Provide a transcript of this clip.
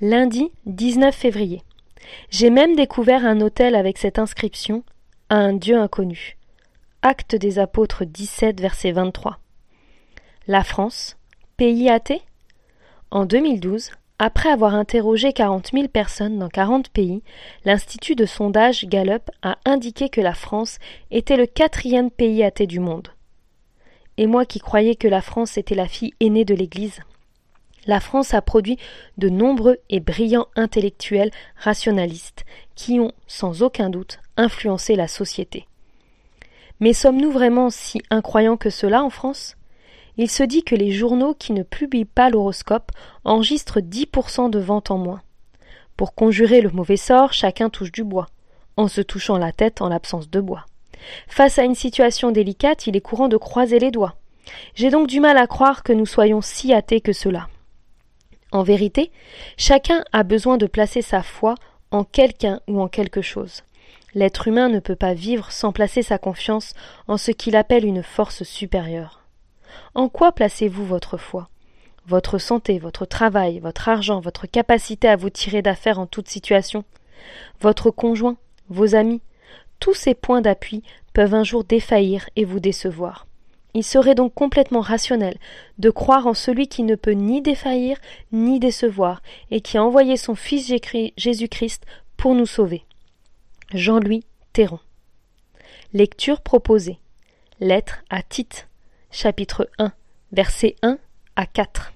lundi 19 février. J'ai même découvert un hôtel avec cette inscription à un Dieu inconnu. Acte des apôtres 17, verset 23. La France, pays athée? En 2012, après avoir interrogé 40 000 personnes dans 40 pays, l'Institut de sondage Gallup a indiqué que la France était le quatrième pays athée du monde. Et moi qui croyais que la France était la fille aînée de l'Église. La France a produit de nombreux et brillants intellectuels rationalistes qui ont, sans aucun doute, influencé la société. Mais sommes-nous vraiment si incroyants que cela en France? Il se dit que les journaux qui ne publient pas l'horoscope enregistrent 10% de ventes en moins. Pour conjurer le mauvais sort, chacun touche du bois, en se touchant la tête en l'absence de bois. Face à une situation délicate, il est courant de croiser les doigts. J'ai donc du mal à croire que nous soyons si athées que cela. En vérité, chacun a besoin de placer sa foi en quelqu'un ou en quelque chose. L'être humain ne peut pas vivre sans placer sa confiance en ce qu'il appelle une force supérieure. En quoi placez-vous votre foi? Votre santé, votre travail, votre argent, votre capacité à vous tirer d'affaire en toute situation? Votre conjoint, vos amis? Tous ces points d'appui peuvent un jour défaillir et vous décevoir. Il serait donc complètement rationnel de croire en celui qui ne peut ni défaillir ni décevoir, et qui a envoyé son Fils Jésus-Christ pour nous sauver. Jean-Louis Théron. Lecture proposée. Lettre à Tite, chapitre 1, versets 1 à 4.